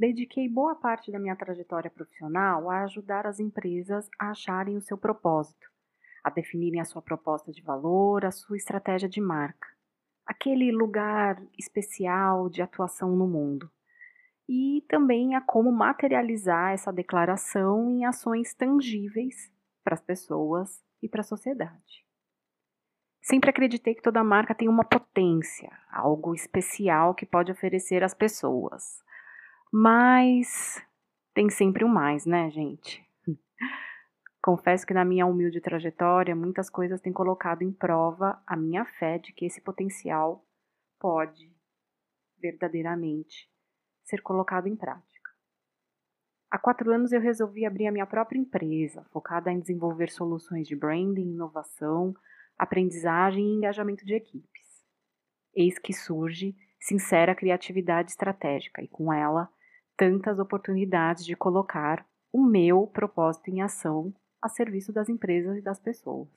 dediquei boa parte da minha trajetória profissional a ajudar as empresas a acharem o seu propósito, a definirem a sua proposta de valor, a sua estratégia de marca, aquele lugar especial de atuação no mundo, e também a como materializar essa declaração em ações tangíveis para as pessoas e para a sociedade. Sempre acreditei que toda marca tem uma potência, algo especial que pode oferecer às pessoas. Mas tem sempre um mais, né, gente? Confesso que na minha humilde trajetória, muitas coisas têm colocado em prova a minha fé de que esse potencial pode verdadeiramente ser colocado em prática. Há quatro anos eu resolvi abrir a minha própria empresa, focada em desenvolver soluções de branding, inovação, aprendizagem e engajamento de equipes. Eis que surge sincera criatividade estratégica e, com ela, tantas oportunidades de colocar o meu propósito em ação a serviço das empresas e das pessoas.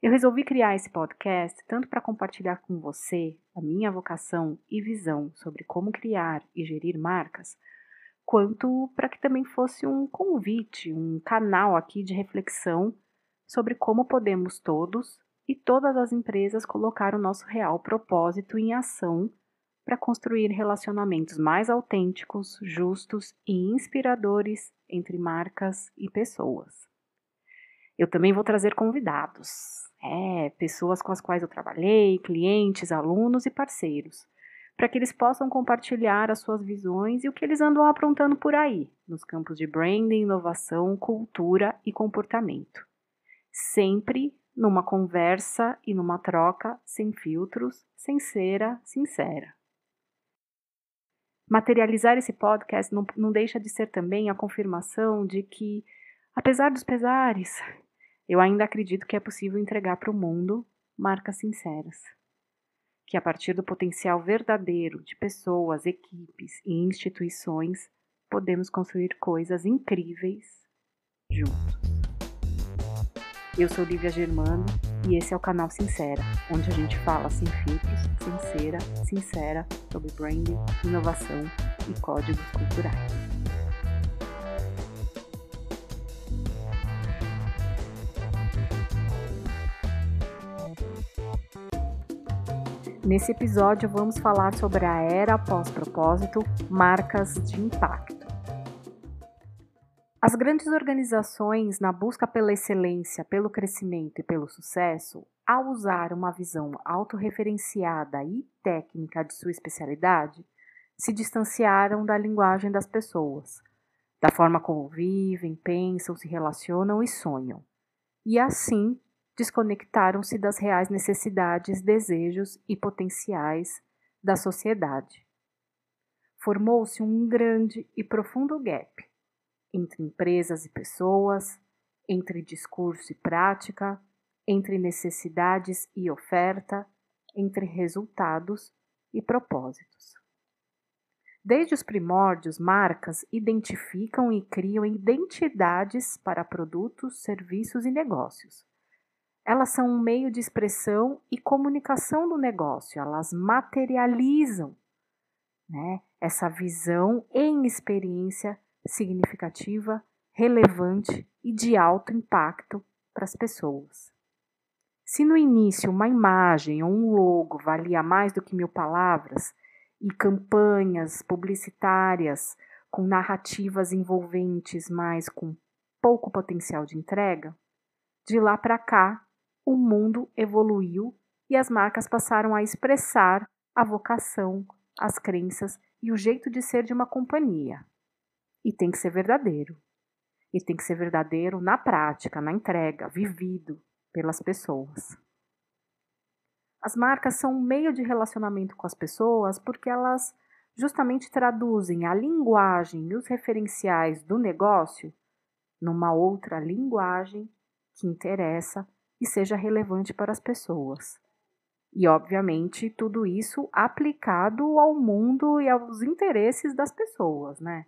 Eu resolvi criar esse podcast tanto para compartilhar com você a minha vocação e visão sobre como criar e gerir marcas, quanto para que também fosse um convite, um canal aqui de reflexão sobre como podemos todos e todas as empresas colocar o nosso real propósito em ação para construir relacionamentos mais autênticos, justos e inspiradores entre marcas e pessoas. Eu também vou trazer convidados, é, pessoas com as quais eu trabalhei, clientes, alunos e parceiros, para que eles possam compartilhar as suas visões e o que eles andam aprontando por aí, nos campos de branding, inovação, cultura e comportamento. Sempre numa conversa e numa troca sem filtros, sem cera, sincera. Materializar esse podcast não, não deixa de ser também a confirmação de que, apesar dos pesares, eu ainda acredito que é possível entregar para o mundo marcas sinceras. Que a partir do potencial verdadeiro de pessoas, equipes e instituições, podemos construir coisas incríveis juntos. Eu sou Lívia Germano e esse é o canal Sincera, onde a gente fala sem filtros, sincera, sincera sobre branding, inovação e códigos culturais. Nesse episódio vamos falar sobre a era pós-propósito, marcas de impacto. As grandes organizações, na busca pela excelência, pelo crescimento e pelo sucesso, ao usar uma visão autorreferenciada e técnica de sua especialidade, se distanciaram da linguagem das pessoas, da forma como vivem, pensam, se relacionam e sonham, e assim desconectaram-se das reais necessidades, desejos e potenciais da sociedade. Formou-se um grande e profundo gap entre empresas e pessoas, entre discurso e prática, entre necessidades e oferta, entre resultados e propósitos. Desde os primórdios, marcas identificam e criam identidades para produtos, serviços e negócios. Elas são um meio de expressão e comunicação do negócio, elas materializam né, essa visão em experiência significativa, relevante e de alto impacto para as pessoas. Se no início uma imagem ou um logo valia mais do que mil palavras e campanhas publicitárias com narrativas envolventes, mas com pouco potencial de entrega, de lá para cá o mundo evoluiu e as marcas passaram a expressar a vocação, as crenças e o jeito de ser de uma companhia. E tem que ser verdadeiro. E tem que ser verdadeiro na prática, na entrega, vivido pelas pessoas. As marcas são um meio de relacionamento com as pessoas porque elas justamente traduzem a linguagem e os referenciais do negócio numa outra linguagem que interessa e seja relevante para as pessoas. E, obviamente, tudo isso aplicado ao mundo e aos interesses das pessoas, né?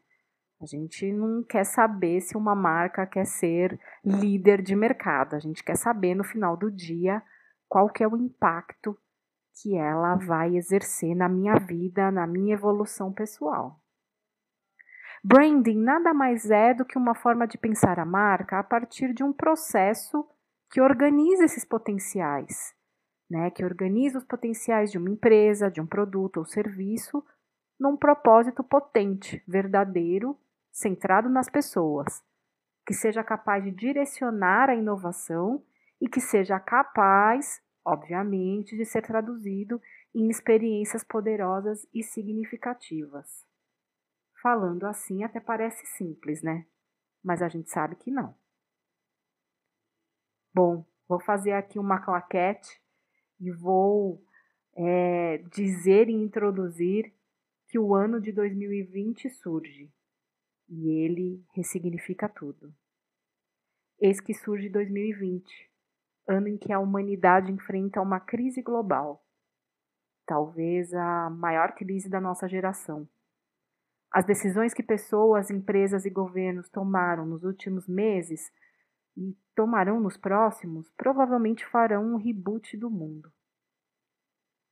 A gente não quer saber se uma marca quer ser líder de mercado. A gente quer saber no final do dia qual que é o impacto que ela vai exercer na minha vida, na minha evolução pessoal. Branding nada mais é do que uma forma de pensar a marca a partir de um processo que organiza esses potenciais, né? que organiza os potenciais de uma empresa, de um produto ou serviço num propósito potente, verdadeiro, centrado nas pessoas, que seja capaz de direcionar a inovação e que seja capaz, obviamente, de ser traduzido em experiências poderosas e significativas. Falando assim até parece simples, né? Mas a gente sabe que não. Bom, vou fazer aqui uma claquete e vou é, dizer e introduzir que o ano de 2020 surge e ele ressignifica tudo. Eis que surge 2020, ano em que a humanidade enfrenta uma crise global, talvez a maior crise da nossa geração. As decisões que pessoas, empresas e governos tomaram nos últimos meses e tomarão nos próximos provavelmente farão um reboot do mundo.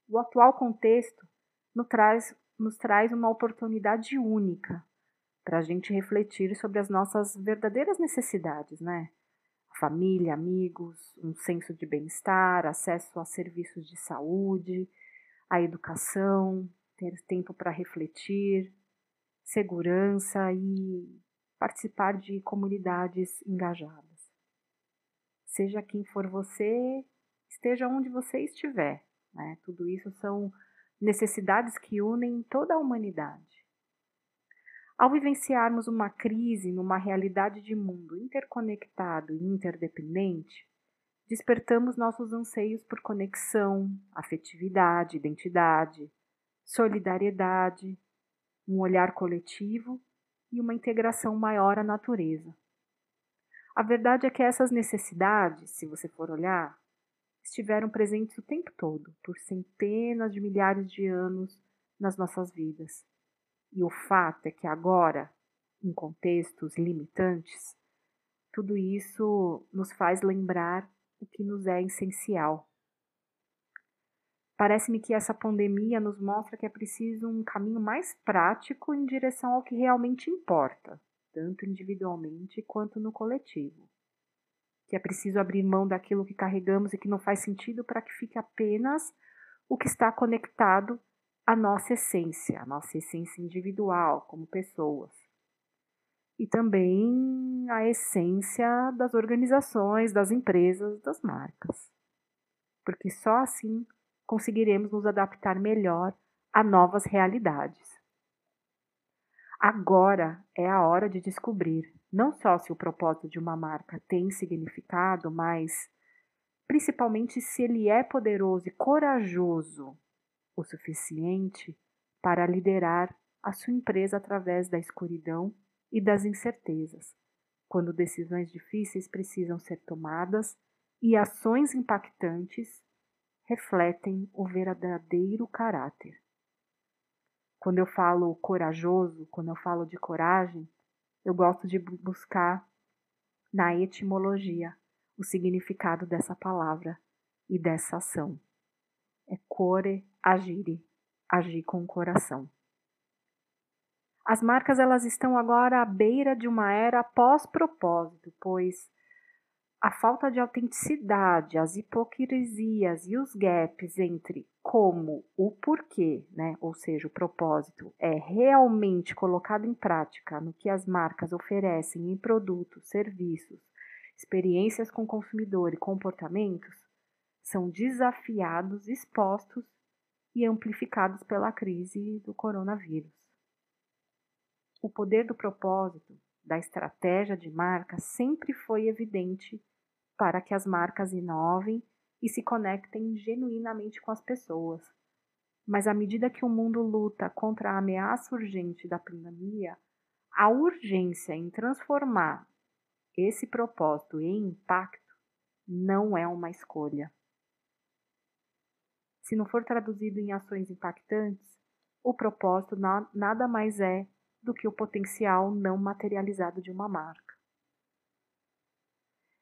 O atual contexto nos traz, nos traz uma oportunidade única para a gente refletir sobre as nossas verdadeiras necessidades, né? Família, amigos, um senso de bem-estar, acesso a serviços de saúde, a educação, ter tempo para refletir, segurança e participar de comunidades engajadas. Seja quem for você, esteja onde você estiver. Né? Tudo isso são necessidades que unem toda a humanidade. Ao vivenciarmos uma crise numa realidade de mundo interconectado e interdependente, despertamos nossos anseios por conexão, afetividade, identidade, solidariedade, um olhar coletivo e uma integração maior à natureza. A verdade é que essas necessidades, se você for olhar, estiveram presentes o tempo todo, por centenas de milhares de anos nas nossas vidas. E o fato é que agora, em contextos limitantes, tudo isso nos faz lembrar o que nos é essencial Parece-me que essa pandemia nos mostra que é preciso um caminho mais prático em direção ao que realmente importa, tanto individualmente quanto no coletivo. Que é preciso abrir mão daquilo que carregamos e que não faz sentido para que fique apenas o que está conectado à nossa essência, à nossa essência individual como pessoas. E também a essência das organizações, das empresas, das marcas. Porque só assim conseguiremos nos adaptar melhor a novas realidades. Agora é a hora de descobrir não só se o propósito de uma marca tem significado, mas principalmente se ele é poderoso e corajoso o suficiente para liderar a sua empresa através da escuridão e das incertezas, quando decisões difíceis precisam ser tomadas e ações impactantes refletem o verdadeiro caráter. Quando eu falo corajoso, quando eu falo de coragem, eu gosto de buscar na etimologia o significado dessa palavra e dessa ação. Core agire, agir com o coração. As marcas elas estão agora à beira de uma era pós-propósito, pois a falta de autenticidade, as hipocrisias e os gaps entre como o porquê, né, ou seja, o propósito, é realmente colocado em prática no que as marcas oferecem em produtos, serviços, experiências com consumidor e comportamentos, são desafiados, expostos e amplificados pela crise do coronavírus. O poder do propósito, da estratégia de marca sempre foi evidente para que as marcas inovem e se conectem genuinamente com as pessoas. Mas à medida que o mundo luta contra a ameaça urgente da pandemia, a urgência em transformar esse propósito em impacto não é uma escolha. Se não for traduzido em ações impactantes, o propósito nada mais é do que o potencial não materializado de uma marca.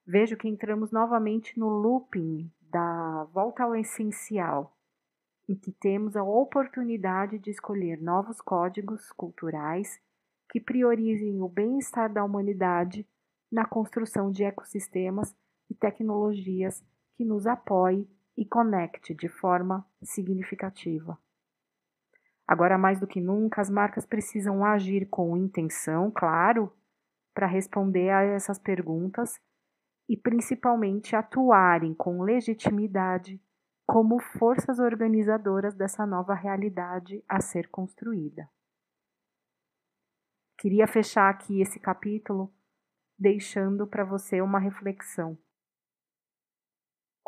Vejo que entramos novamente no looping da volta ao essencial, em que temos a oportunidade de escolher novos códigos culturais que priorizem o bem-estar da humanidade na construção de ecossistemas e tecnologias que nos apoie e conecte de forma significativa. Agora, mais do que nunca, as marcas precisam agir com intenção, claro, para responder a essas perguntas e principalmente atuarem com legitimidade como forças organizadoras dessa nova realidade a ser construída. Queria fechar aqui esse capítulo deixando para você uma reflexão.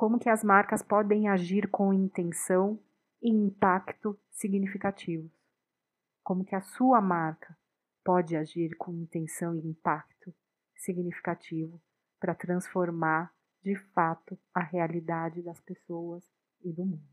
Como que as marcas podem agir com intenção e impacto significativos? Como que a sua marca pode agir com intenção e impacto significativo para transformar de fato a realidade das pessoas e do mundo?